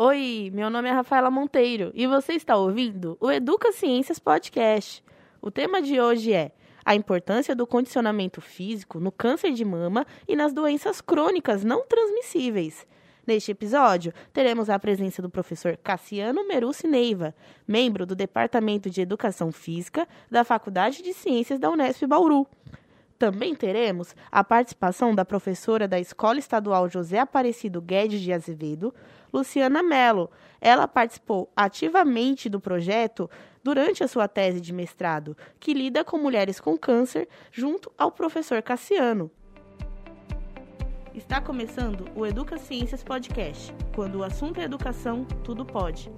Oi, meu nome é Rafaela Monteiro e você está ouvindo o Educa Ciências Podcast. O tema de hoje é a importância do condicionamento físico no câncer de mama e nas doenças crônicas não transmissíveis. Neste episódio, teremos a presença do professor Cassiano Meruci Neiva, membro do Departamento de Educação Física da Faculdade de Ciências da Unesp Bauru. Também teremos a participação da professora da Escola Estadual José Aparecido Guedes de Azevedo, Luciana Mello. Ela participou ativamente do projeto durante a sua tese de mestrado, que lida com mulheres com câncer, junto ao professor Cassiano. Está começando o Educa Ciências Podcast. Quando o assunto é educação, tudo pode.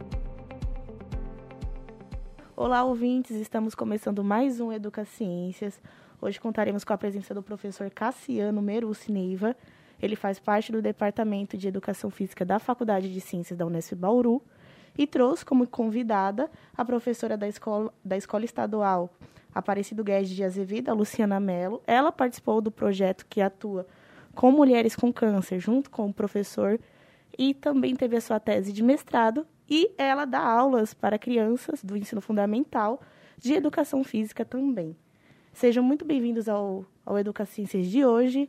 Olá, ouvintes! Estamos começando mais um Educa Ciências. Hoje contaremos com a presença do professor Cassiano Meruci Neiva. Ele faz parte do Departamento de Educação Física da Faculdade de Ciências da Unesp Bauru e trouxe como convidada a professora da escola, da escola estadual Aparecido Guedes de Azevedo, a Luciana Mello. Ela participou do projeto que atua com mulheres com câncer, junto com o professor, e também teve a sua tese de mestrado. E ela dá aulas para crianças do ensino fundamental de educação física também. Sejam muito bem-vindos ao, ao Educaciências de hoje,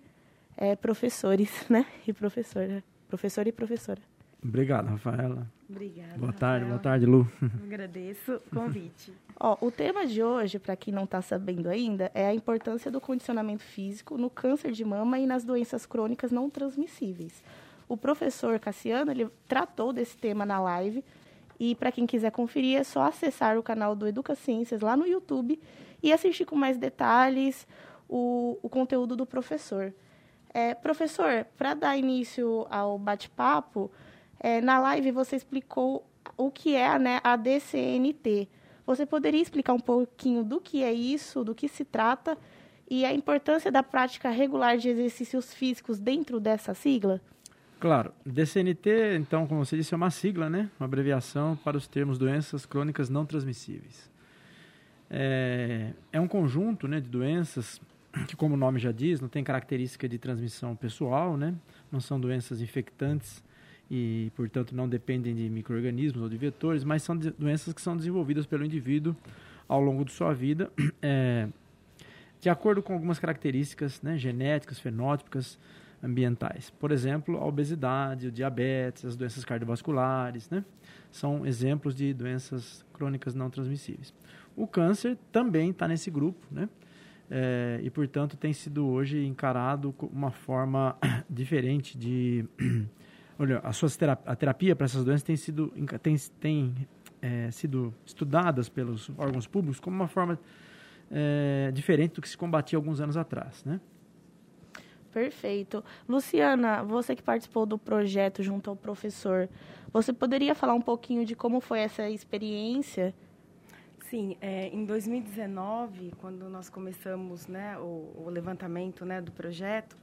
é, professores, né? E professora. Professor e professora. Obrigado, Rafaela. Obrigada. Boa tarde, boa tarde, Lu. Agradeço o convite. Ó, o tema de hoje, para quem não está sabendo ainda, é a importância do condicionamento físico no câncer de mama e nas doenças crônicas não transmissíveis. O professor Cassiano, ele tratou desse tema na live, e para quem quiser conferir, é só acessar o canal do Educa Ciências lá no YouTube e assistir com mais detalhes o, o conteúdo do professor. É, professor, para dar início ao bate-papo, é, na live você explicou o que é né, a DCNT. Você poderia explicar um pouquinho do que é isso, do que se trata e a importância da prática regular de exercícios físicos dentro dessa sigla? Claro. DCNT, então, como você disse, é uma sigla, né? Uma abreviação para os termos doenças crônicas não transmissíveis. É, é um conjunto né, de doenças que, como o nome já diz, não tem característica de transmissão pessoal, né? Não são doenças infectantes e, portanto, não dependem de micro-organismos ou de vetores, mas são doenças que são desenvolvidas pelo indivíduo ao longo de sua vida, é, de acordo com algumas características né, genéticas, fenótipicas, ambientais. Por exemplo, a obesidade, o diabetes, as doenças cardiovasculares, né, são exemplos de doenças crônicas não transmissíveis. O câncer também está nesse grupo, né? É, e, portanto, tem sido hoje encarado uma forma diferente de olha, a, sua terapia, a terapia para essas doenças tem sido, tem, tem é, sido estudadas pelos órgãos públicos como uma forma é, diferente do que se combatia alguns anos atrás, né? Perfeito. Luciana, você que participou do projeto junto ao professor, você poderia falar um pouquinho de como foi essa experiência? Sim, é, em 2019, quando nós começamos né, o, o levantamento né, do projeto,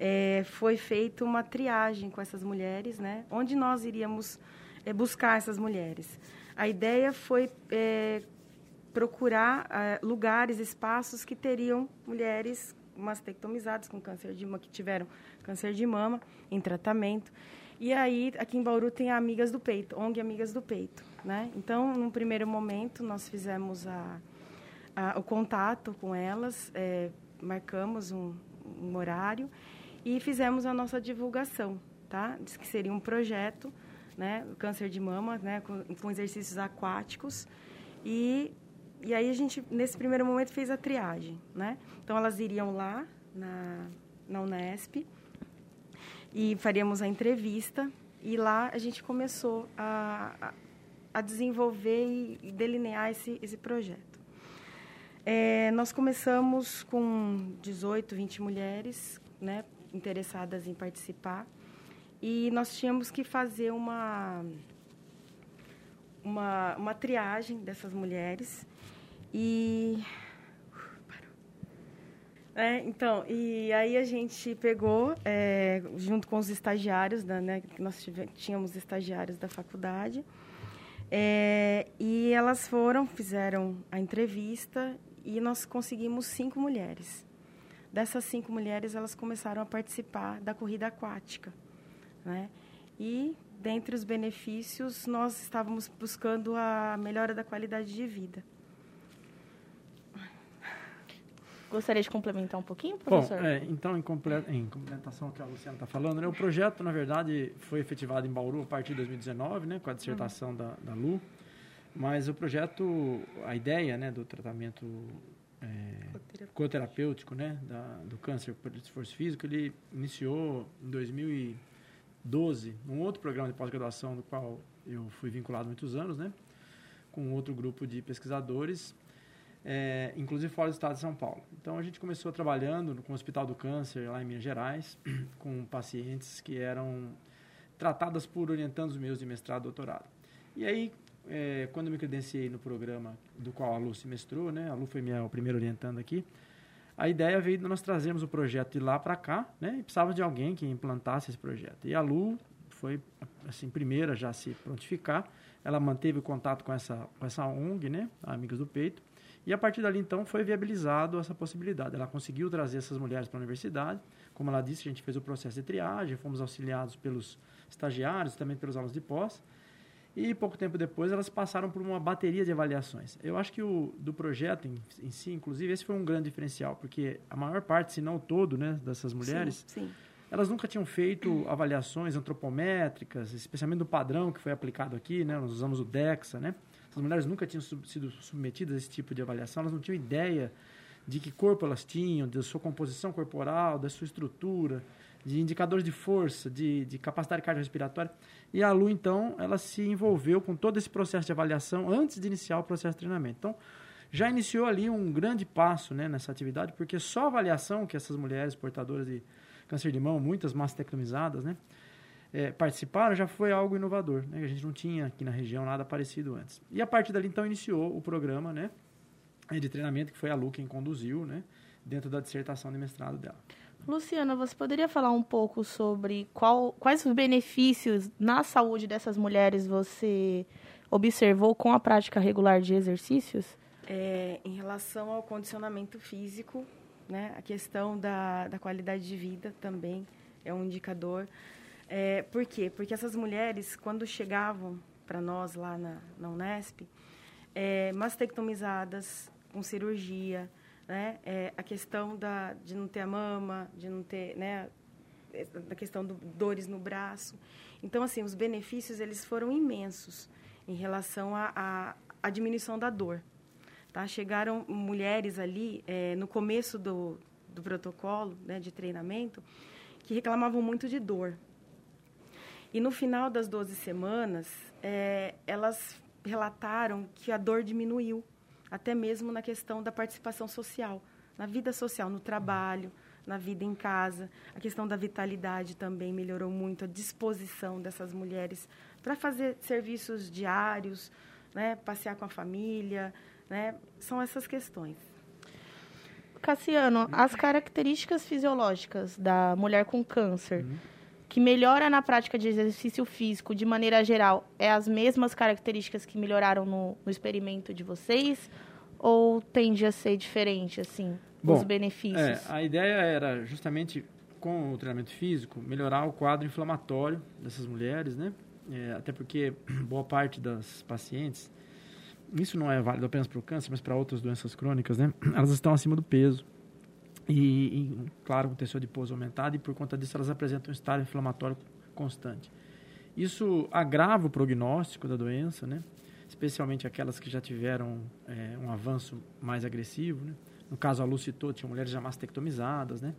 é, foi feita uma triagem com essas mulheres, né? Onde nós iríamos é, buscar essas mulheres. A ideia foi é, procurar é, lugares, espaços que teriam mulheres mastectomizadas com câncer de mama, que tiveram câncer de mama em tratamento. E aí, aqui em Bauru tem a Amigas do Peito, ONG Amigas do Peito, né? Então, num primeiro momento, nós fizemos a, a, o contato com elas, é, marcamos um, um horário e fizemos a nossa divulgação, tá? Diz que seria um projeto, né, câncer de mama, né, com, com exercícios aquáticos e e aí a gente nesse primeiro momento fez a triagem, né? Então elas iriam lá na na Unesp e faríamos a entrevista e lá a gente começou a, a, desenvolver e delinear esse, esse projeto. É, nós começamos com 18, 20 mulheres, né, interessadas em participar. E nós tínhamos que fazer uma, uma, uma triagem dessas mulheres. E. É, então, e aí a gente pegou, é, junto com os estagiários, da, né, nós tivemos, tínhamos estagiários da faculdade, é, e elas foram, fizeram a entrevista e nós conseguimos cinco mulheres. Dessas cinco mulheres, elas começaram a participar da corrida aquática. Né? E dentre os benefícios, nós estávamos buscando a melhora da qualidade de vida. Gostaria de complementar um pouquinho, professor? Bom, é, então, em, em, complementação ao que a Luciana está falando, né, o projeto, na verdade, foi efetivado em Bauru a partir de 2019, né, com a dissertação uhum. da, da Lu, mas o projeto, a ideia né, do tratamento é, coterapêutico né, da, do câncer por esforço físico, ele iniciou em 2012, num outro programa de pós-graduação do qual eu fui vinculado há muitos anos, né, com outro grupo de pesquisadores, é, inclusive fora do estado de São Paulo. Então a gente começou trabalhando com o Hospital do Câncer lá em Minas Gerais, com pacientes que eram tratadas por orientandos meus de mestrado e doutorado. E aí, é, quando eu me credenciei no programa do qual a Lu se mestrou, né, a Lu foi minha primeira orientando aqui, a ideia veio de nós trazermos o projeto de lá para cá, né, e precisava de alguém que implantasse esse projeto. E a Lu foi, assim, primeira já a se prontificar, ela manteve o contato com essa, com essa ONG, né, Amigos do Peito, e a partir dali, então, foi viabilizado essa possibilidade. Ela conseguiu trazer essas mulheres para a universidade. Como ela disse, a gente fez o processo de triagem, fomos auxiliados pelos estagiários, também pelos alunos de pós. E pouco tempo depois, elas passaram por uma bateria de avaliações. Eu acho que o do projeto em, em si, inclusive, esse foi um grande diferencial, porque a maior parte, se não todo, né, dessas mulheres, sim, sim. elas nunca tinham feito avaliações antropométricas, especialmente do padrão que foi aplicado aqui, né, nós usamos o DEXA, né, as mulheres nunca tinham sub, sido submetidas a esse tipo de avaliação, elas não tinham ideia de que corpo elas tinham, da sua composição corporal, da sua estrutura, de indicadores de força, de, de capacidade cardiorrespiratória. E a Lu, então, ela se envolveu com todo esse processo de avaliação antes de iniciar o processo de treinamento. Então, já iniciou ali um grande passo né, nessa atividade, porque só a avaliação que essas mulheres portadoras de câncer de mão, muitas mastectomizadas, né, é, participaram já foi algo inovador. Né? A gente não tinha aqui na região nada parecido antes. E a partir dali, então, iniciou o programa né, de treinamento, que foi a Lu quem conduziu, né, dentro da dissertação de mestrado dela. Luciana, você poderia falar um pouco sobre qual, quais os benefícios na saúde dessas mulheres você observou com a prática regular de exercícios? É, em relação ao condicionamento físico, né, a questão da, da qualidade de vida também é um indicador. É, por quê? Porque essas mulheres, quando chegavam para nós lá na, na Unesp, é, mastectomizadas, com cirurgia, né? É, a questão da, de não ter a mama, de não ter, né? A questão de dores no braço. Então, assim, os benefícios, eles foram imensos em relação à diminuição da dor. Tá? Chegaram mulheres ali, é, no começo do, do protocolo né, de treinamento, que reclamavam muito de dor. E no final das 12 semanas, é, elas relataram que a dor diminuiu, até mesmo na questão da participação social, na vida social, no trabalho, na vida em casa. A questão da vitalidade também melhorou muito, a disposição dessas mulheres para fazer serviços diários, né, passear com a família, né, são essas questões. Cassiano, as características fisiológicas da mulher com câncer. Uhum que melhora na prática de exercício físico de maneira geral é as mesmas características que melhoraram no, no experimento de vocês? Ou tende a ser diferente, assim, Bom, os benefícios? É, a ideia era justamente, com o treinamento físico, melhorar o quadro inflamatório dessas mulheres, né? É, até porque boa parte das pacientes, isso não é válido apenas para o câncer, mas para outras doenças crônicas, né? Elas estão acima do peso e, e, claro, com tecido adiposo aumentado, e por conta disso elas apresentam um estado inflamatório constante. Isso agrava o prognóstico da doença, né? especialmente aquelas que já tiveram é, um avanço mais agressivo. Né? No caso, a Lu tinha mulheres já mastectomizadas. Né?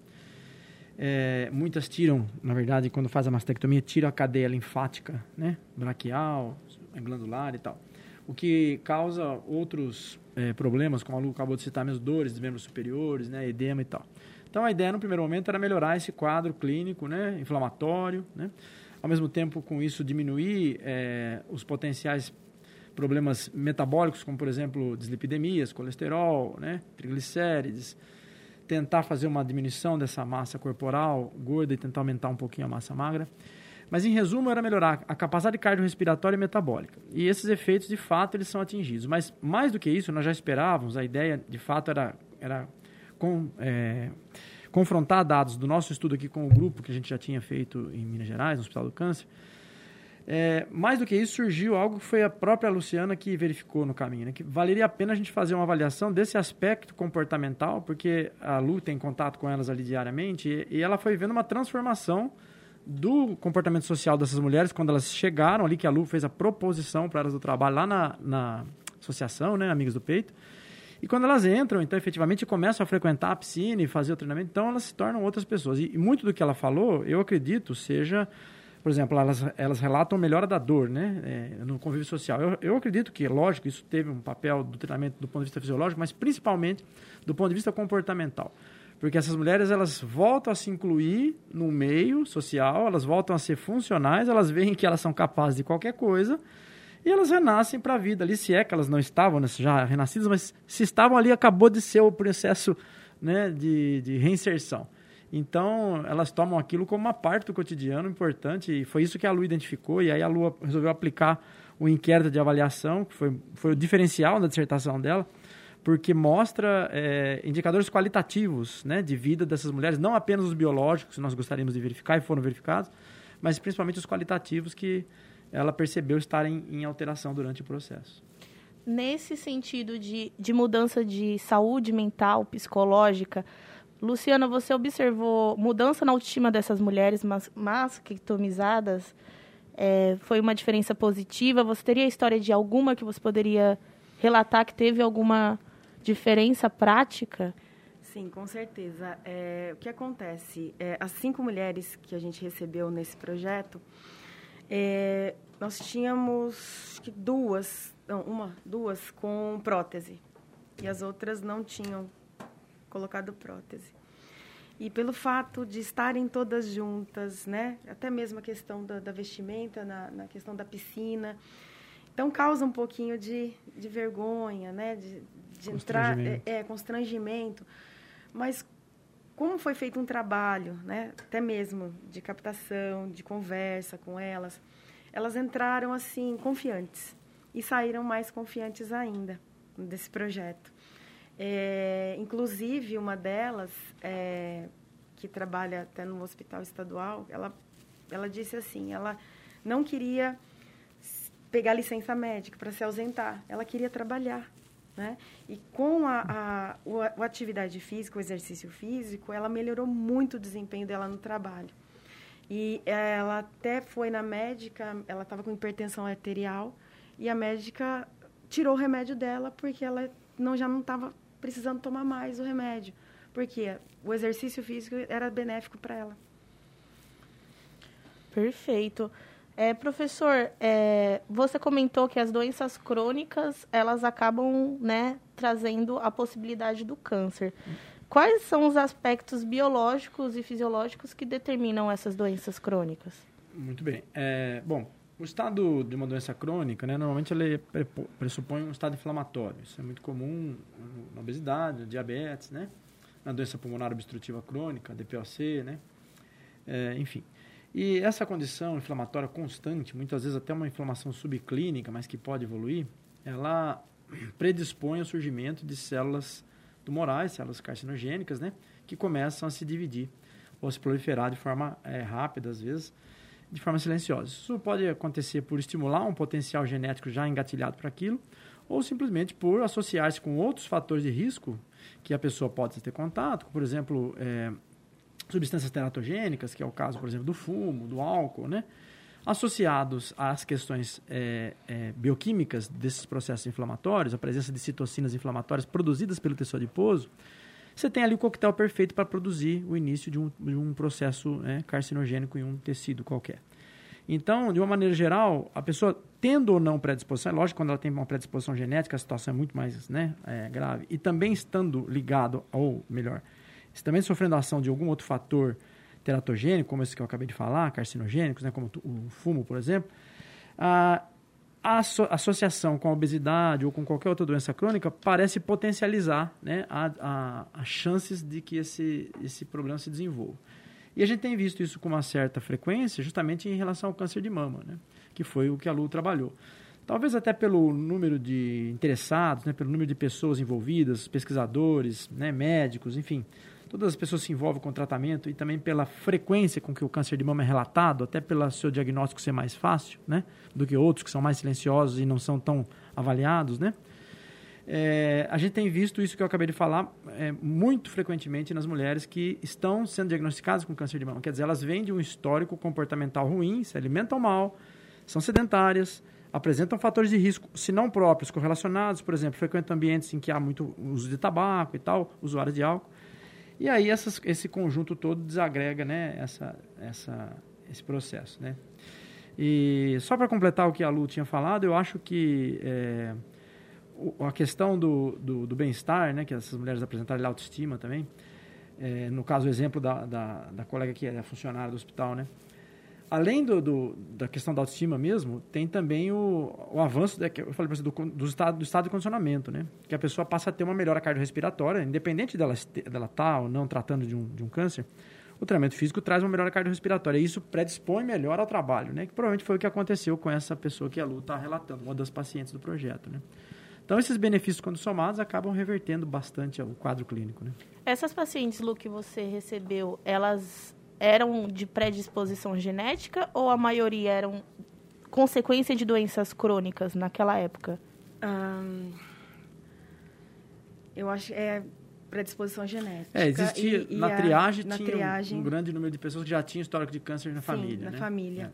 É, muitas tiram, na verdade, quando faz a mastectomia, tiram a cadeia linfática, né? braquial, glandular e tal. O que causa outros é, problemas, como a Lu acabou de citar, mesmo dores de membros superiores, né, edema e tal. Então a ideia no primeiro momento era melhorar esse quadro clínico, né, inflamatório, né, ao mesmo tempo com isso diminuir é, os potenciais problemas metabólicos, como por exemplo dislipidemias, colesterol, né, triglicérides, tentar fazer uma diminuição dessa massa corporal gorda e tentar aumentar um pouquinho a massa magra. Mas, em resumo, era melhorar a capacidade cardiorrespiratória e metabólica. E esses efeitos, de fato, eles são atingidos. Mas, mais do que isso, nós já esperávamos, a ideia, de fato, era, era com, é, confrontar dados do nosso estudo aqui com o grupo que a gente já tinha feito em Minas Gerais, no Hospital do Câncer, É, mais do que isso, surgiu algo que foi a própria Luciana que verificou no caminho, né? que valeria a pena a gente fazer uma avaliação desse aspecto comportamental, porque a Lu tem contato com elas ali diariamente, e, e ela foi vendo uma transformação do comportamento social dessas mulheres quando elas chegaram ali, que a Lu fez a proposição para elas do trabalho lá na, na associação, né, Amigos do Peito, e quando elas entram, então, efetivamente, começam a frequentar a piscina e fazer o treinamento, então elas se tornam outras pessoas. E, e muito do que ela falou, eu acredito, seja por exemplo, elas, elas relatam melhora da dor, né, é, no convívio social. Eu, eu acredito que, lógico, isso teve um papel do treinamento do ponto de vista fisiológico, mas principalmente do ponto de vista comportamental. Porque essas mulheres, elas voltam a se incluir no meio social, elas voltam a ser funcionais, elas veem que elas são capazes de qualquer coisa e elas renascem para a vida ali, se é que elas não estavam né, já renascidas, mas se estavam ali, acabou de ser o processo né, de, de reinserção. Então, elas tomam aquilo como uma parte do cotidiano importante, e foi isso que a Lu identificou, e aí a Lu resolveu aplicar o inquérito de avaliação, que foi, foi o diferencial da dissertação dela, porque mostra é, indicadores qualitativos né, de vida dessas mulheres, não apenas os biológicos, que nós gostaríamos de verificar e foram verificados, mas principalmente os qualitativos que ela percebeu estarem em alteração durante o processo. Nesse sentido de, de mudança de saúde mental, psicológica, Luciana, você observou mudança na autoestima dessas mulheres mas, masquetomizadas? É, foi uma diferença positiva? Você teria a história de alguma que você poderia relatar que teve alguma diferença prática? Sim, com certeza. É, o que acontece? É, as cinco mulheres que a gente recebeu nesse projeto, é, nós tínhamos duas, não, uma, duas com prótese e as outras não tinham colocado prótese. E pelo fato de estarem todas juntas, né? Até mesmo a questão da, da vestimenta, na, na, questão da piscina. Então, causa um pouquinho de, de vergonha, né? De, de entrar... É, é, constrangimento. Mas como foi feito um trabalho, né? Até mesmo de captação, de conversa com elas, elas entraram, assim, confiantes. E saíram mais confiantes ainda desse projeto. É, inclusive, uma delas, é, que trabalha até no hospital estadual, ela, ela disse assim, ela não queria pegar licença médica para se ausentar, ela queria trabalhar. Né? E com a, a, a, atividade física, o exercício físico, ela melhorou muito o desempenho dela no trabalho. E ela até foi na médica, ela estava com hipertensão arterial, e a médica tirou o remédio dela porque ela não, já não estava precisando tomar mais o remédio, porque o exercício físico era benéfico para ela. Perfeito. É, professor, é, você comentou que as doenças crônicas elas acabam né, trazendo a possibilidade do câncer. Quais são os aspectos biológicos e fisiológicos que determinam essas doenças crônicas? Muito bem. É, bom, o estado de uma doença crônica, né, normalmente ele pressupõe um estado inflamatório. Isso é muito comum na obesidade, no diabetes, né? Na doença pulmonar obstrutiva crônica, DPOC, né? É, enfim. E essa condição inflamatória constante, muitas vezes até uma inflamação subclínica, mas que pode evoluir, ela predispõe ao surgimento de células tumorais, células carcinogênicas, né? Que começam a se dividir ou se proliferar de forma é, rápida, às vezes, de forma silenciosa. Isso pode acontecer por estimular um potencial genético já engatilhado para aquilo, ou simplesmente por associar-se com outros fatores de risco que a pessoa pode ter contato, por exemplo, é, substâncias teratogênicas, que é o caso, por exemplo, do fumo, do álcool, né? associados às questões é, é, bioquímicas desses processos inflamatórios, a presença de citocinas inflamatórias produzidas pelo tecido adiposo, você tem ali o coquetel perfeito para produzir o início de um, de um processo né, carcinogênico em um tecido qualquer. Então, de uma maneira geral, a pessoa tendo ou não predisposição, é lógico, quando ela tem uma predisposição genética, a situação é muito mais né, é, grave, e também estando ligado, ou melhor, também sofrendo a ação de algum outro fator teratogênico, como esse que eu acabei de falar, carcinogênicos, né, como o fumo, por exemplo, a associação com a obesidade ou com qualquer outra doença crônica parece potencializar né, as chances de que esse, esse problema se desenvolva. E a gente tem visto isso com uma certa frequência justamente em relação ao câncer de mama, né, que foi o que a Lu trabalhou. Talvez até pelo número de interessados, né, pelo número de pessoas envolvidas, pesquisadores, né, médicos, enfim, todas as pessoas se envolvem com o tratamento e também pela frequência com que o câncer de mama é relatado, até pelo seu diagnóstico ser mais fácil, né? Do que outros que são mais silenciosos e não são tão avaliados, né? É, a gente tem visto isso que eu acabei de falar é, muito frequentemente nas mulheres que estão sendo diagnosticadas com câncer de mama. Quer dizer, elas vêm de um histórico comportamental ruim, se alimentam mal, são sedentárias, apresentam fatores de risco, se não próprios, correlacionados, por exemplo, frequentam ambientes em que há muito uso de tabaco e tal, usuários de álcool. E aí essas, esse conjunto todo desagrega né, essa, essa, esse processo. Né? E só para completar o que a Lu tinha falado, eu acho que é, a questão do, do, do bem-estar, né, que essas mulheres apresentaram, a autoestima também, é, no caso, o exemplo da, da, da colega que é funcionária do hospital, né? Além do, do, da questão da autoestima mesmo, tem também o, o avanço, da, que eu falei para você, do, do, estado, do estado de condicionamento, né? Que a pessoa passa a ter uma melhora cardiorrespiratória, independente dela estar dela tá ou não tratando de um, de um câncer, o treinamento físico traz uma melhora cardiorrespiratória. E isso predispõe melhor ao trabalho, né? Que provavelmente foi o que aconteceu com essa pessoa que a Lu está relatando, uma das pacientes do projeto, né? Então, esses benefícios, quando somados, acabam revertendo bastante o quadro clínico, né? Essas pacientes, Lu, que você recebeu, elas eram de predisposição genética ou a maioria eram consequência de doenças crônicas naquela época? eu acho que é predisposição genética. É, existia, e, na e triagem a, na tinha triagem... Um, um, grande número de pessoas que já tinham histórico de câncer na Sim, família, na né? família.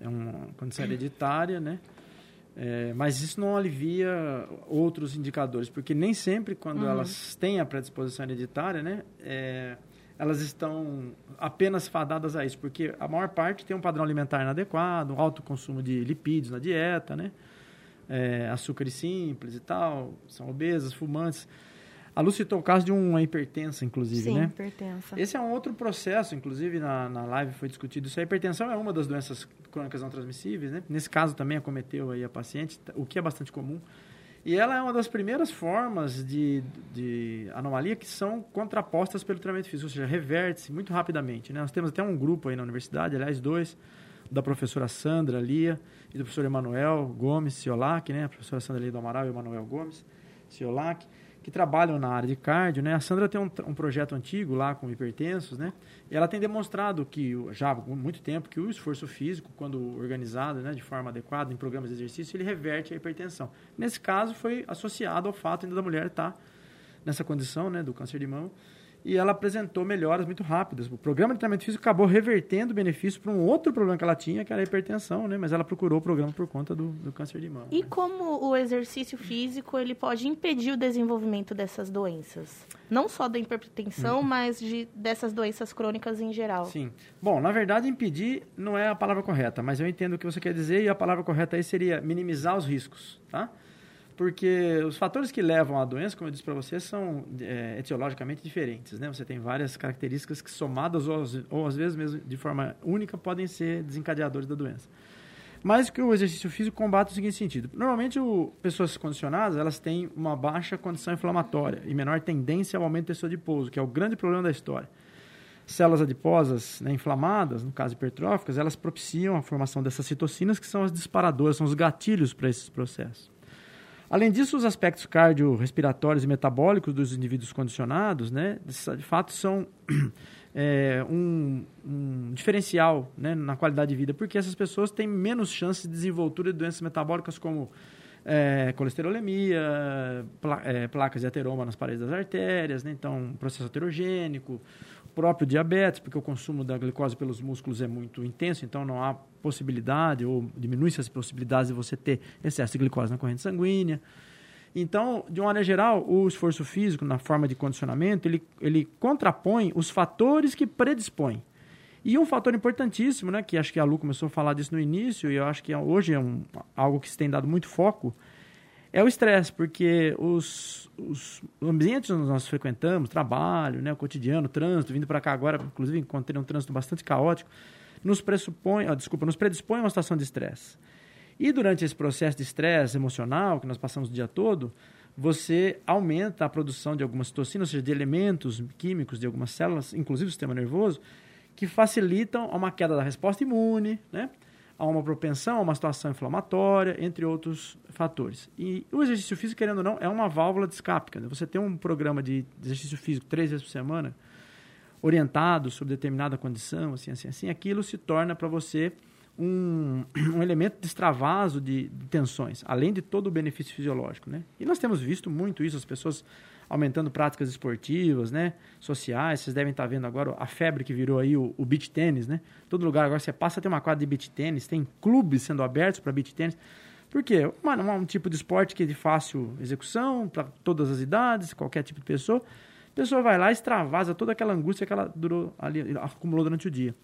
É, é uma condição hereditária, né? É, mas isso não alivia outros indicadores, porque nem sempre quando uhum. elas têm a predisposição hereditária, né? É, elas estão apenas fadadas a isso, porque a maior parte tem um padrão alimentar inadequado, um alto consumo de lipídios na dieta, né? É, açúcares simples e tal, são obesas, fumantes. A Lu citou o caso de uma hipertensa, inclusive, Sim, né? hipertensa. Esse é um outro processo, inclusive na, na live foi discutido isso. A hipertensão é uma das doenças crônicas não transmissíveis, né? Nesse caso também acometeu aí a paciente, o que é bastante comum. E ela é uma das primeiras formas de, de anomalia que são contrapostas pelo tratamento físico, ou seja, reverte-se muito rapidamente. Né? Nós temos até um grupo aí na universidade, aliás, dois, da professora Sandra Lia e do professor Emanuel Gomes Ciolac, né? a professora Sandra Lia do Amaral e o Emanuel Gomes Ciolac, que trabalham na área de cardio, né? A Sandra tem um, um, projeto antigo lá com hipertensos, né? E ela tem demonstrado que já há muito tempo que o esforço físico, quando organizado, né, de forma adequada em programas de exercício, ele reverte a hipertensão. Nesse caso, foi associado ao fato ainda da mulher estar tá nessa condição, né, do câncer de mama e ela apresentou melhoras muito rápidas. O programa de tratamento físico acabou revertendo o benefício para um outro problema que ela tinha, que era a hipertensão, né? Mas ela procurou o programa por conta do, do câncer de mama. E né? como o exercício físico ele pode impedir o desenvolvimento dessas doenças? Não só da hipertensão, uhum. mas de, dessas doenças crônicas em geral. Sim. Bom, na verdade, impedir não é a palavra correta, mas eu entendo o que você quer dizer e a palavra correta aí seria minimizar os riscos, tá? Porque os fatores que levam à doença, como eu disse para você, são é, etiologicamente diferentes. Né? Você tem várias características que, somadas ou, ou, às vezes mesmo de forma única, podem ser desencadeadores da doença. Mas que o exercício físico combate o seguinte sentido. Normalmente, o, pessoas condicionadas elas têm uma baixa condição inflamatória e menor tendência ao aumento do adiposo, que é o grande problema da história. Células adiposas né, inflamadas, no caso hipertróficas, elas propiciam a formação dessas citocinas, que são as disparadoras, são os gatilhos para esses processos. Além disso, os aspectos cardiorrespiratórios e metabólicos dos indivíduos condicionados, né, de fato, são é, um, um, diferencial né, na qualidade de vida, porque essas pessoas têm menos chance de desenvoltura de doenças metabólicas como é, colesterolemia, pla, é, placas de ateroma nas paredes das artérias, né, então processo aterogênico, próprio diabetes, porque o consumo da glicose pelos músculos é muito intenso, então não há possibilidade ou diminui-se as possibilidades de você ter excesso de glicose na corrente sanguínea. Então, de uma maneira geral, o esforço físico, na forma de condicionamento, ele, ele contrapõe os fatores que predispõem. E um fator importantíssimo, né, que acho que a Lu começou a falar disso no início, e eu acho que hoje é um, algo que se tem dado muito foco, é o estresse, porque os, os ambientes onde nós frequentamos, trabalho, né, o cotidiano, o trânsito, vindo para cá agora, inclusive encontrei um trânsito bastante caótico, nos pressupõe, desculpa, nos predispõe a uma situação de estresse. E durante esse processo de estresse emocional que nós passamos o dia todo, você aumenta a produção de algumas toxinas, ou seja, de elementos químicos de algumas células, inclusive o sistema nervoso, que facilitam uma queda da resposta imune, né? a uma propensão a uma situação inflamatória, entre outros fatores. E o exercício físico, querendo ou não, é uma válvula de escape. Você tem um programa de exercício físico três vezes por semana, orientado sobre determinada condição, assim, assim, assim, aquilo se torna para você um, um, elemento de extravaso de, de, tensões, além de todo o benefício fisiológico, né? E nós temos visto muito isso, as pessoas aumentando práticas esportivas, né? Sociais, vocês devem estar vendo agora a febre que virou aí o, o beach tênis, né? Todo lugar agora você passa tem uma quadra de beach tênis, tem clubes sendo abertos para beach tênis. Por quê? Uma, um tipo de esporte que é de fácil execução, para todas as idades, qualquer tipo de pessoa. Pessoa vai lá extravasa toda aquela angústia que ela durou ali, acumulou durante o dia.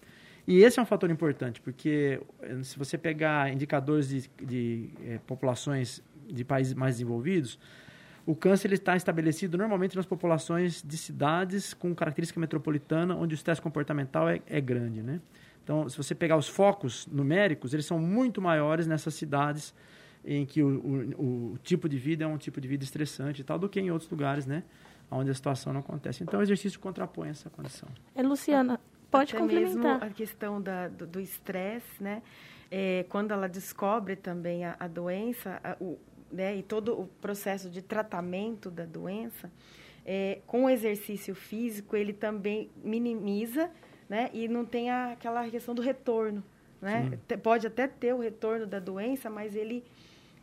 E esse é um fator importante, porque eh, se você pegar indicadores de, de é, populações de países mais desenvolvidos, o câncer está estabelecido normalmente nas populações de cidades com característica metropolitana, onde o estresse comportamental é, é grande. Né? Então, se você pegar os focos numéricos, eles são muito maiores nessas cidades em que o, o, o, tipo de vida é um tipo de vida estressante e tal, do que em outros lugares, né? Onde a situação não acontece. Então, o exercício contrapõe essa condição. É, Luciana, pode Até complementar. mesmo a questão da, do estresse, né? É, quando ela descobre também a, a doença, a, o, né, e todo o processo de tratamento da doença, é, com o exercício físico, ele também minimiza né, e não tem a, aquela questão do retorno. Né? Pode até ter o retorno da doença, mas ele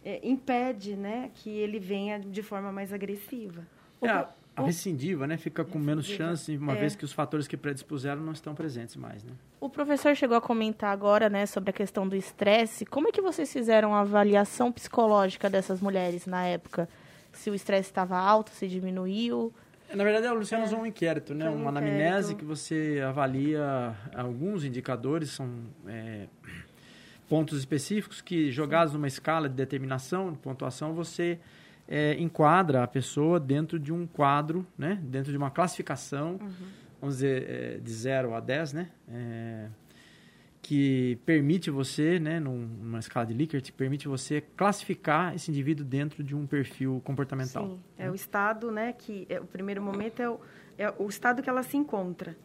é, impede né, que ele venha de forma mais agressiva. É, a recidiva, né, fica com menos chance, uma é. vez que os fatores que predispuseram não estão presentes mais, né? O professor chegou a comentar agora, né, sobre a questão do estresse. Como é que vocês fizeram a avaliação psicológica dessas mulheres na época? Se o estresse estava alto, se diminuiu? Na verdade, a Luciana é. usou um inquérito, né? Um uma anamnese que você avalia alguns indicadores, são é, pontos específicos que, jogados numa escala de determinação, de pontuação, você é, enquadra a pessoa dentro de um quadro, né? dentro de uma classificação, uhum. vamos dizer, é, de 0 a 10, né? É, que permite você, né, numa escala de Likert, permite você classificar esse indivíduo dentro de um perfil comportamental. Sim, é né? o estado, né, que é, o primeiro momento é o, é o estado que ela se encontra,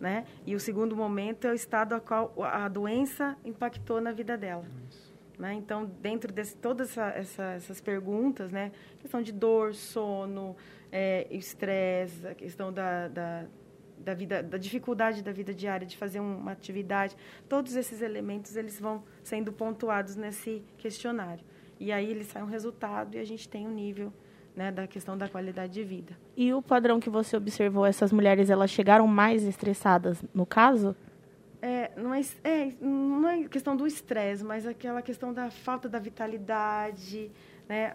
né, e o segundo momento é o estado a qual a doença impactou na vida dela. Isso. Né? Então, dentro de todas essa, essa, essas perguntas, né? questão de dor, sono, é, estresse, a questão da, da, da, vida, da dificuldade da vida diária de fazer uma atividade, todos esses elementos eles vão sendo pontuados nesse questionário. E aí ele sai um resultado e a gente tem um nível né, da questão da qualidade de vida. E o padrão que você observou, essas mulheres elas chegaram mais estressadas no caso? Não, é, é, não é questão do estresse, mas aquela questão da falta da vitalidade, né,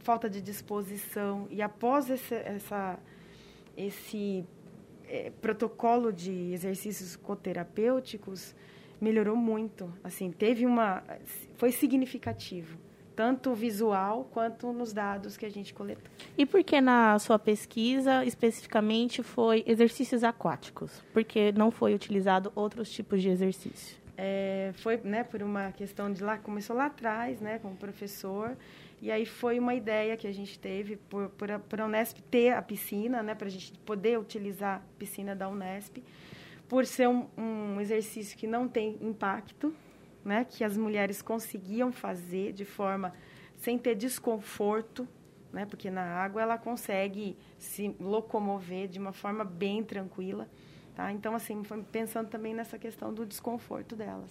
falta de disposição. E após esse, essa, esse é, protocolo de exercícios coterapêuticos, melhorou muito. Assim, teve uma, foi significativo tanto visual quanto nos dados que a gente coletou. E por que na sua pesquisa especificamente foi exercícios aquáticos? Porque não foi utilizado outros tipos de exercício? É, foi né, por uma questão de lá, começou lá atrás, né, com o professor, e aí foi uma ideia que a gente teve por, por, por a Unesp ter a piscina, né, para a gente poder utilizar a piscina da Unesp, por ser um, um exercício que não tem impacto, né, que as mulheres conseguiam fazer de forma sem ter desconforto, né, porque na água ela consegue se locomover de uma forma bem tranquila, tá? Então assim, pensando também nessa questão do desconforto delas.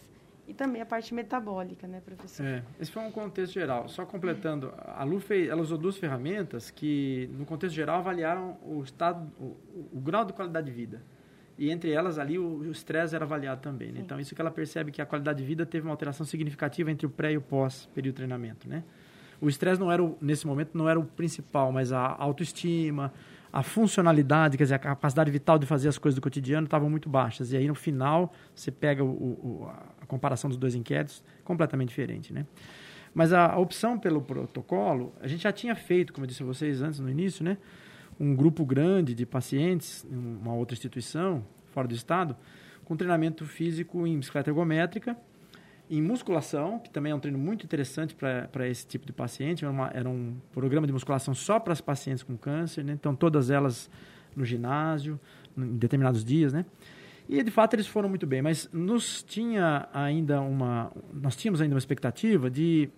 E também a parte metabólica, né, professor? É, esse foi um contexto geral. Só completando, a Lu fez, ela usou duas ferramentas que, no contexto geral, avaliaram o estado, o, o grau de qualidade de vida. E entre elas ali o estresse era avaliado também. Né? Então isso que ela percebe que a qualidade de vida teve uma alteração significativa entre o pré e o pós período de treinamento, né? O estresse não era o, nesse momento não era o principal, mas a autoestima, a funcionalidade, quer dizer, a capacidade vital de fazer as coisas do cotidiano estavam muito baixas. E aí no final você pega o, o, a comparação dos dois inquéritos completamente diferente, né? Mas a, a opção pelo protocolo, a gente já tinha feito, como eu disse a vocês antes no início, né? Um grupo grande de pacientes, uma outra instituição, fora do estado, com treinamento físico em bicicleta ergométrica, em musculação, que também é um treino muito interessante para esse tipo de paciente. Era, uma, era, um programa de musculação só para as pacientes com câncer, né? então todas elas no ginásio, em determinados dias, né? E de fato eles foram muito bem, mas nos tinha ainda uma, nós tínhamos ainda uma expectativa de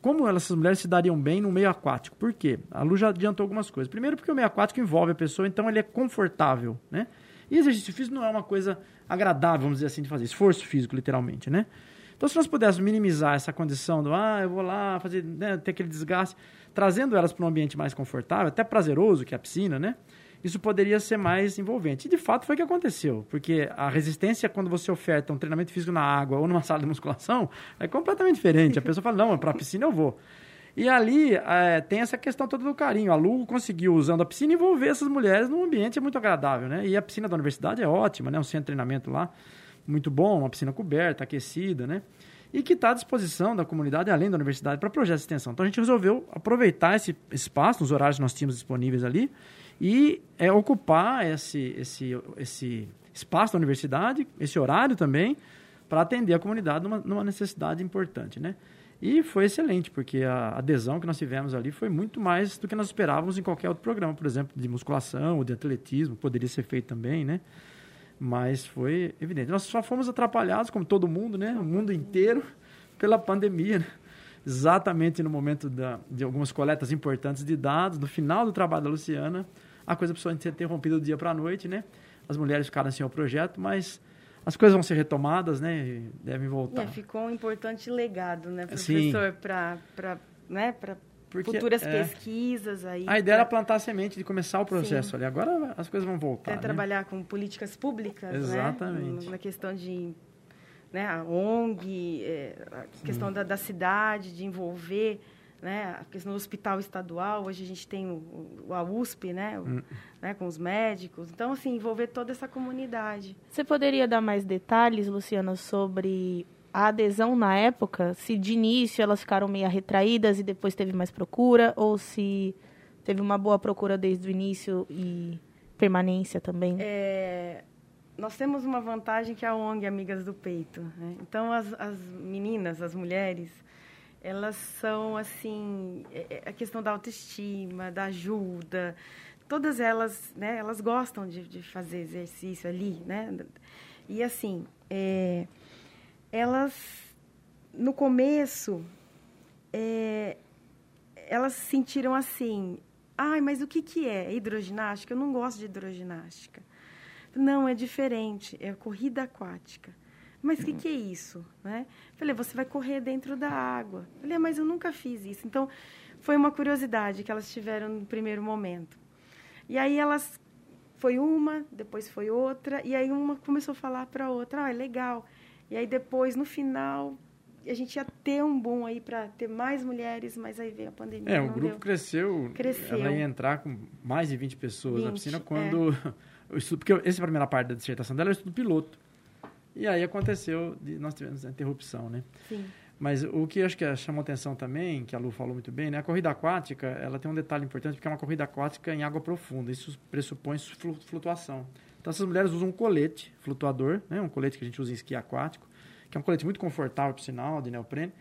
como essas mulheres se dariam bem no meio aquático. Por quê? A Lu já adiantou algumas coisas. Primeiro porque o meio aquático envolve a pessoa, então ele é confortável, né? E exercício físico não é uma coisa agradável, vamos dizer assim, de fazer. Esforço físico, literalmente, né? Então, se nós pudéssemos minimizar essa condição do, ah, eu vou lá fazer, né, ter aquele desgaste, trazendo elas para um ambiente mais confortável, até prazeroso, que é a piscina, né? Isso poderia ser mais envolvente. E, de fato, foi o que aconteceu. Porque a resistência, quando você oferta um treinamento físico na água ou numa sala de musculação, é completamente diferente. A pessoa fala, não, para a piscina eu vou. E ali é, tem essa questão toda do carinho. A Lu conseguiu, usando a piscina, envolver essas mulheres num ambiente muito agradável, né? E a piscina da universidade é ótima, né? Um centro de treinamento lá muito bom, uma piscina coberta, aquecida, né? E que está à disposição da comunidade, além da universidade, para projetos de extensão. Então a gente resolveu aproveitar esse espaço, nos horários que nós tínhamos disponíveis ali, e é, ocupar esse, esse, esse espaço da universidade, esse horário também, para atender a comunidade numa, numa, necessidade importante, né? E foi excelente, porque a adesão que nós tivemos ali foi muito mais do que nós esperávamos em qualquer outro programa, por exemplo, de musculação ou de atletismo, poderia ser feito também, né? Mas foi evidente. Nós só fomos atrapalhados, como todo mundo, né? O mundo inteiro, pela pandemia, né? Exatamente no momento da, de algumas coletas importantes de dados, no final do trabalho da Luciana, a coisa precisou ser interrompida do dia para a noite, né? As mulheres ficaram sem o projeto, mas as coisas vão ser retomadas, né? E devem voltar. É, ficou um importante legado, né, professor, para né, porque, futuras é, pesquisas aí. A ideia pra... era plantar a semente de começar o processo Sim. ali. Agora as coisas vão voltar. É né? trabalhar com políticas públicas, né? Exatamente. Né? Na questão de né, a ONG, é, a questão da, da, cidade, de envolver né, a questão do hospital estadual. Hoje a gente tem o, o a USP, né, o, hum. né, com os médicos. Então, assim, envolver toda essa comunidade. Você poderia dar mais detalhes, Luciana, sobre a adesão na época, se de início elas ficaram meio retraídas e depois teve mais procura, ou se teve uma boa procura desde o início e permanência também? É, nós temos uma vantagem que é a ONG Amigas do Peito. Né? Então, as, as meninas, as mulheres, elas são, assim, é, é, a questão da autoestima, da ajuda, todas elas, né, elas gostam de, de fazer exercício ali, né? E, assim, é, elas, no começo, é, elas se sentiram assim, ai, mas o que, que é hidroginástica? Eu não gosto de hidroginástica. Não, é diferente, é corrida aquática. Mas o que, que é isso? Né? Falei, você vai correr dentro da água. Falei, ah, mas eu nunca fiz isso. Então, foi uma curiosidade que elas tiveram no primeiro momento. E aí elas, foi uma, depois foi outra, e aí uma começou a falar para a outra, ah, é legal. E aí depois, no final, a gente ia ter um boom aí para ter mais mulheres, mas aí veio a pandemia. É, o grupo deu. cresceu. Cresceu. Ela ia entrar com mais de 20 pessoas 20, na piscina quando. É. O estudo, porque essa é primeira parte da dissertação dela é estudo piloto. E aí aconteceu, de, nós tivemos a interrupção, né? Sim. Mas o que acho que chamou atenção também, que a Lu falou muito bem, né? A corrida aquática, ela tem um detalhe importante, porque é uma corrida aquática em água profunda. Isso pressupõe flutuação. Então, essas mulheres usam um colete flutuador, né? um colete que a gente usa em esqui aquático, que é um colete muito confortável, por sinal, de neoprene.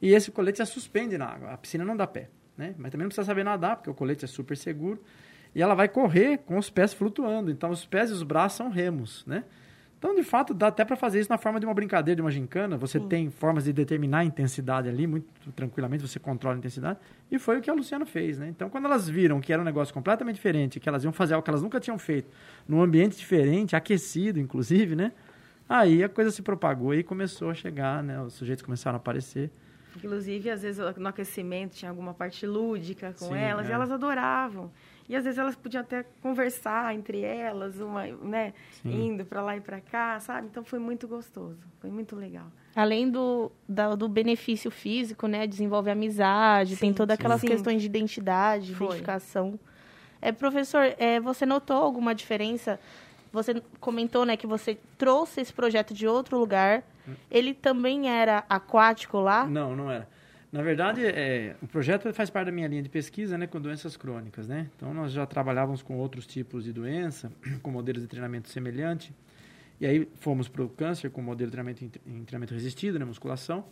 E esse colete se suspende na água. A piscina não dá pé, né? Mas também não precisa saber nadar, porque o colete é super seguro. E ela vai correr com os pés flutuando. Então, os pés e os braços são remos, né? Então, de fato, dá até para fazer isso na forma de uma brincadeira, de uma gincana. Você Sim. tem formas de determinar a intensidade ali, muito tranquilamente, você controla a intensidade. E foi o que a Luciana fez, né? Então, quando elas viram que era um negócio completamente diferente, que elas iam fazer algo que elas nunca tinham feito, num ambiente diferente, aquecido, inclusive, né? Aí a coisa se propagou e começou a chegar, né? Os sujeitos começaram a aparecer. Inclusive, às vezes, no aquecimento tinha alguma parte lúdica com Sim, elas, é. e elas adoravam. E às vezes elas podiam até conversar entre elas, uma, né, Sim. indo para lá e para cá, sabe? Então foi muito gostoso, foi muito legal. Além do, da, do benefício físico, né, desenvolve amizade, sim, tem todas aquelas sim. questões de identidade, foi. identificação. É, professor, é, você notou alguma diferença? Você comentou, né, que você trouxe esse projeto de outro lugar. Hum. Ele também era aquático lá? Não, não era. Na verdade, é, o projeto faz parte da minha linha de pesquisa, né, com doenças crônicas, né? Então nós já trabalhávamos com outros tipos de doença, com modelos de treinamento semelhante. E aí fomos para o câncer com modelo de treinamento em, treinamento resistido, né, musculação.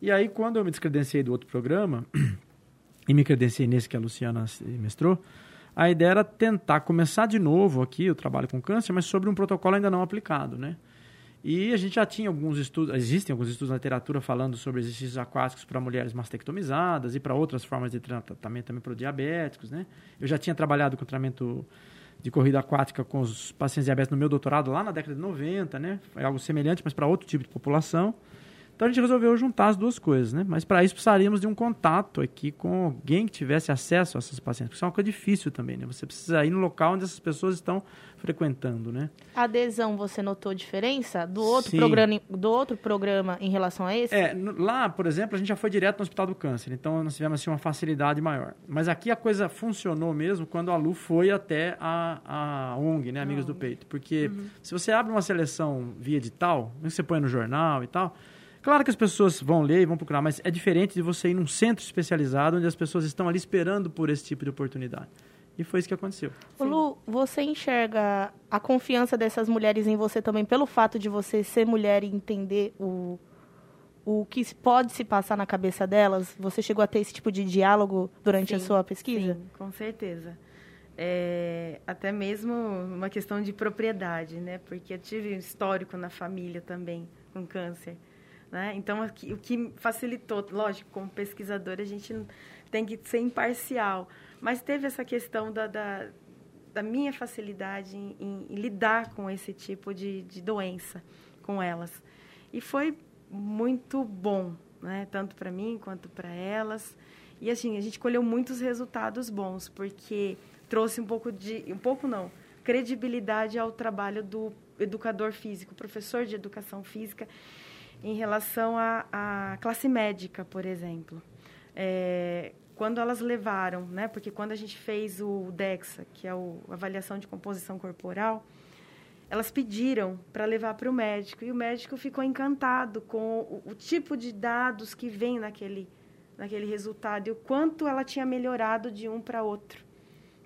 E aí quando eu me descredenciei do outro programa e me credenciei nesse que a Luciana mestrou, a ideia era tentar começar de novo aqui o trabalho com câncer, mas sobre um protocolo ainda não aplicado, né? E a gente já tinha alguns estudos, existem alguns estudos na literatura falando sobre exercícios aquáticos para mulheres mastectomizadas e para outras formas de tratamento também para diabéticos, né? Eu já tinha trabalhado com tratamento de corrida aquática com os pacientes diabéticos no meu doutorado lá na década de 90, né? Foi algo semelhante, mas para outro tipo de população. Então a gente resolveu juntar as duas coisas, né? Mas para isso precisaríamos de um contato aqui com alguém que tivesse acesso a essas pacientes, porque isso é uma coisa difícil também, né? Você precisa ir no local onde essas pessoas estão frequentando, né? A adesão, você notou diferença do outro, programa, do outro programa em relação a esse? É, lá, por exemplo, a gente já foi direto no Hospital do Câncer, então nós tivemos assim, uma facilidade maior. Mas aqui a coisa funcionou mesmo quando a Lu foi até a, a ONG, né? Amigos do Peito. Porque uhum. se você abre uma seleção via edital, você põe no jornal e tal Claro que as pessoas vão ler e vão procurar, mas é diferente de você ir num centro especializado onde as pessoas estão ali esperando por esse tipo de oportunidade. E foi isso que aconteceu. Lu, você enxerga a confiança dessas mulheres em você também pelo fato de você ser mulher e entender o, o que pode se passar na cabeça delas? Você chegou a ter esse tipo de diálogo durante sim, a sua pesquisa? Sim, com certeza. É, até mesmo uma questão de propriedade, né? Porque eu tive um histórico na família também com câncer. Né? Então, o que facilitou, lógico, como pesquisador, a gente tem que ser imparcial, mas teve essa questão da, da, da minha facilidade em, em, em, lidar com esse tipo de, de doença com elas. E foi muito bom, né? tanto para mim quanto para elas. E assim, a gente colheu muitos resultados bons, porque trouxe um pouco de. um pouco não, credibilidade ao trabalho do educador físico, professor de educação física em relação à, classe médica, por exemplo. É, quando elas levaram, né, porque quando a gente fez o DEXA, que é a avaliação de composição corporal, elas pediram para levar para o médico e o médico ficou encantado com o, o, tipo de dados que vem naquele, naquele resultado e o quanto ela tinha melhorado de um para outro,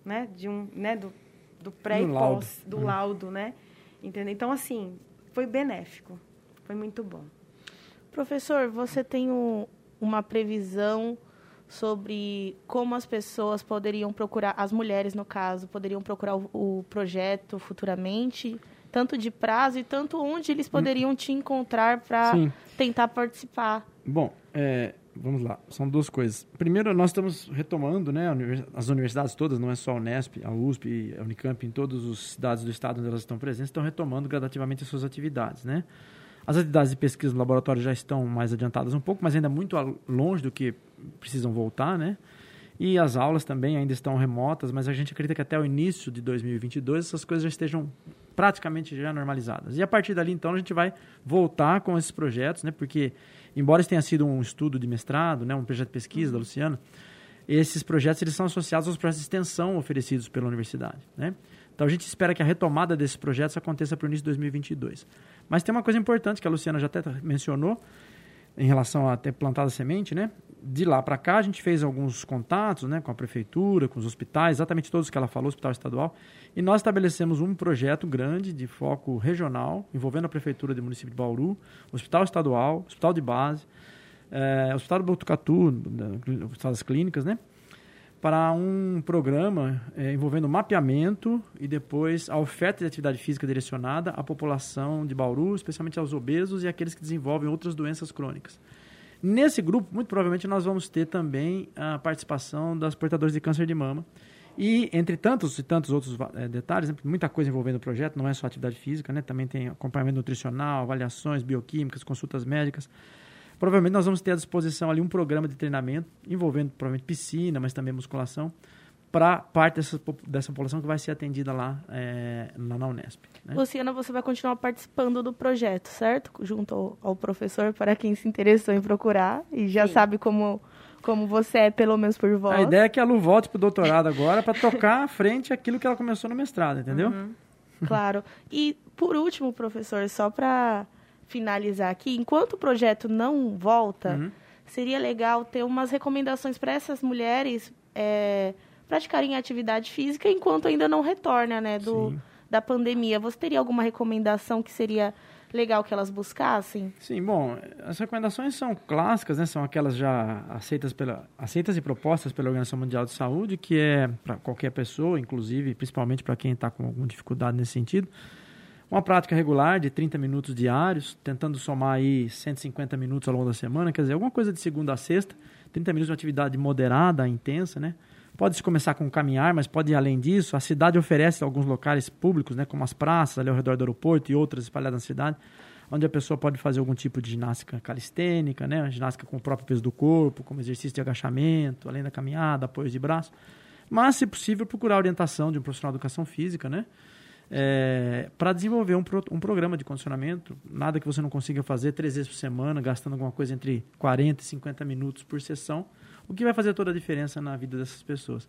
né, de um, né, do, do pré do e pós, do uhum. laudo, né, entendeu? Então assim foi benéfico, foi muito bom. Professor, você tem um, uma previsão sobre como as pessoas poderiam procurar, as mulheres no caso, poderiam procurar o, o projeto futuramente, tanto de prazo e tanto onde eles poderiam te encontrar para tentar participar? Bom, é, vamos lá, são duas coisas. Primeiro, nós estamos retomando, né, as universidades todas, não é só a Unesp, a USP, a Unicamp, em todas as cidades do estado onde elas estão presentes, estão retomando gradativamente as suas atividades, né? As atividades de pesquisa no laboratório já estão mais adiantadas um pouco, mas ainda muito longe do que precisam voltar, né? E as aulas também ainda estão remotas, mas a gente acredita que até o início de 2022 essas coisas já estejam praticamente já normalizadas. E a partir dali, então, a gente vai voltar com esses projetos, né? Porque, embora isso tenha sido um estudo de mestrado, né? um projeto de pesquisa da Luciana, esses projetos eles são associados aos projetos de extensão oferecidos pela universidade, né? Então, a gente espera que a retomada desses projetos aconteça para o início de 2022. Mas tem uma coisa importante que a Luciana já até mencionou em relação a ter plantado a semente, né? De lá para cá a gente fez alguns contatos, né, com a prefeitura, com os hospitais, exatamente todos que ela falou, hospital estadual, e nós estabelecemos um projeto grande de foco regional, envolvendo a prefeitura do município de Bauru, hospital estadual, hospital de base, é, hospital do Botucatu, hospital das clínicas, né? Para um programa é, envolvendo mapeamento e depois a oferta de atividade física direcionada à população de Bauru, especialmente aos obesos e aqueles que desenvolvem outras doenças crônicas. Nesse grupo, muito provavelmente, nós vamos ter também a participação das portadoras de câncer de mama. E, entre tantos e tantos outros é, detalhes, né, muita coisa envolvendo o projeto, não é só atividade física, né, também tem acompanhamento nutricional, avaliações bioquímicas, consultas médicas. Provavelmente nós vamos ter à disposição ali um programa de treinamento envolvendo provavelmente piscina, mas também musculação, para parte dessa, dessa população que vai ser atendida lá, é, lá na Unesp. Né? Luciana, você vai continuar participando do projeto, certo? Junto ao, ao professor, para quem se interessou em procurar e já Sim. sabe como, como você é, pelo menos por voz. A ideia é que a Lu volte para o doutorado agora para tocar à frente aquilo que ela começou no mestrado, entendeu? Uhum. Claro. E, por último, professor, só para finalizar aqui, enquanto o projeto não volta, uhum. seria legal ter umas recomendações para essas mulheres é, praticarem atividade física enquanto ainda não retorna, né, do, da pandemia. Você teria alguma recomendação que seria legal que elas buscassem? Sim, bom, as recomendações são clássicas, né? São aquelas já aceitas, pela, aceitas e propostas pela Organização Mundial de Saúde, que é para qualquer pessoa, inclusive, principalmente para quem está com alguma dificuldade nesse sentido. Uma prática regular de 30 minutos diários, tentando somar aí 150 minutos ao longo da semana, quer dizer, alguma coisa de segunda a sexta, 30 minutos de uma atividade moderada, intensa, né? Pode-se começar com caminhar, mas pode ir além disso. A cidade oferece alguns locais públicos, né, como as praças ali ao redor do aeroporto e outras espalhadas na cidade, onde a pessoa pode fazer algum tipo de ginástica calistênica, né, ginástica com o próprio peso do corpo, como exercício de agachamento, além da caminhada, apoios de braço. Mas, se possível, procurar a orientação de um profissional de educação física, né, é, para desenvolver um, um programa de condicionamento. Nada que você não consiga fazer três vezes por semana, gastando alguma coisa entre 40 e 50 minutos por sessão o que vai fazer toda a diferença na vida dessas pessoas.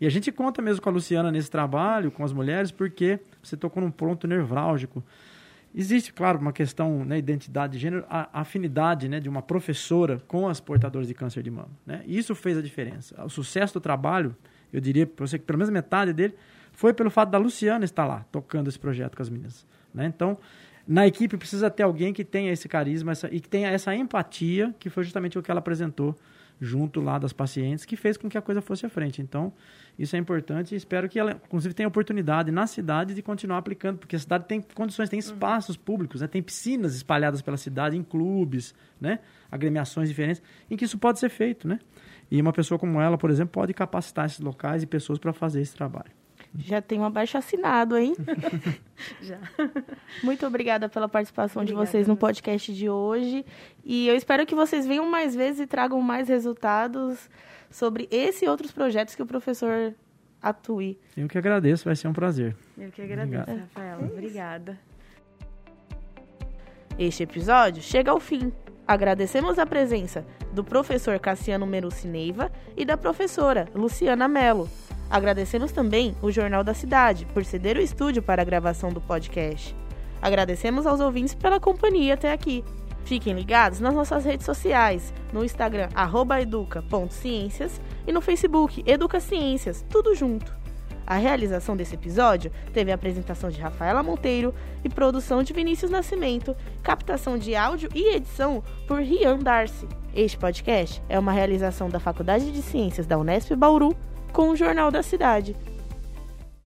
E a gente conta mesmo com a Luciana nesse trabalho, com as mulheres, porque você tocou num ponto nevrálgico. Existe, claro, uma questão, né, identidade de gênero, a, afinidade né, de uma professora com as portadoras de câncer de mama. Né? Isso fez a diferença. O sucesso do trabalho, eu diria para você que pelo menos metade dele, foi pelo fato da Luciana estar lá, tocando esse projeto com as meninas. Né? Então, na equipe precisa ter alguém que tenha esse carisma essa, e que tenha essa empatia, que foi justamente o que ela apresentou junto lá das pacientes, que fez com que a coisa fosse à frente. Então, isso é importante e espero que ela, inclusive, tenha oportunidade na cidade de continuar aplicando, porque a cidade tem condições, tem espaços públicos, né? tem piscinas espalhadas pela cidade, em clubes, né? agremiações diferentes, em que isso pode ser feito. Né? E uma pessoa como ela, por exemplo, pode capacitar esses locais e pessoas para fazer esse trabalho. Já tem um abaixo assinado, hein? Já. Muito obrigada pela participação Obrigada, de vocês no podcast de hoje. E eu espero que vocês venham mais vezes e tragam mais resultados sobre esse e outros projetos que o professor atue. Eu que agradeço, vai ser um prazer. Eu que agradeço, Obrigado. Rafaela. Obrigada. Este episódio chega ao fim. Agradecemos a presença do professor Cassiano Meruci Neiva e da professora Luciana Mello. Agradecemos também o Jornal da Cidade por ceder o estúdio para a gravação do podcast. Agradecemos aos ouvintes pela companhia até aqui. Fiquem ligados nas nossas redes sociais, no Instagram educa.ciências e no Facebook Educa Ciências, tudo junto. A realização desse episódio teve a apresentação de Rafaela Monteiro e produção de Vinícius Nascimento, captação de áudio e edição por Rian Darcy. Este podcast é uma realização da Faculdade de Ciências da Unesp Bauru com o Jornal da Cidade.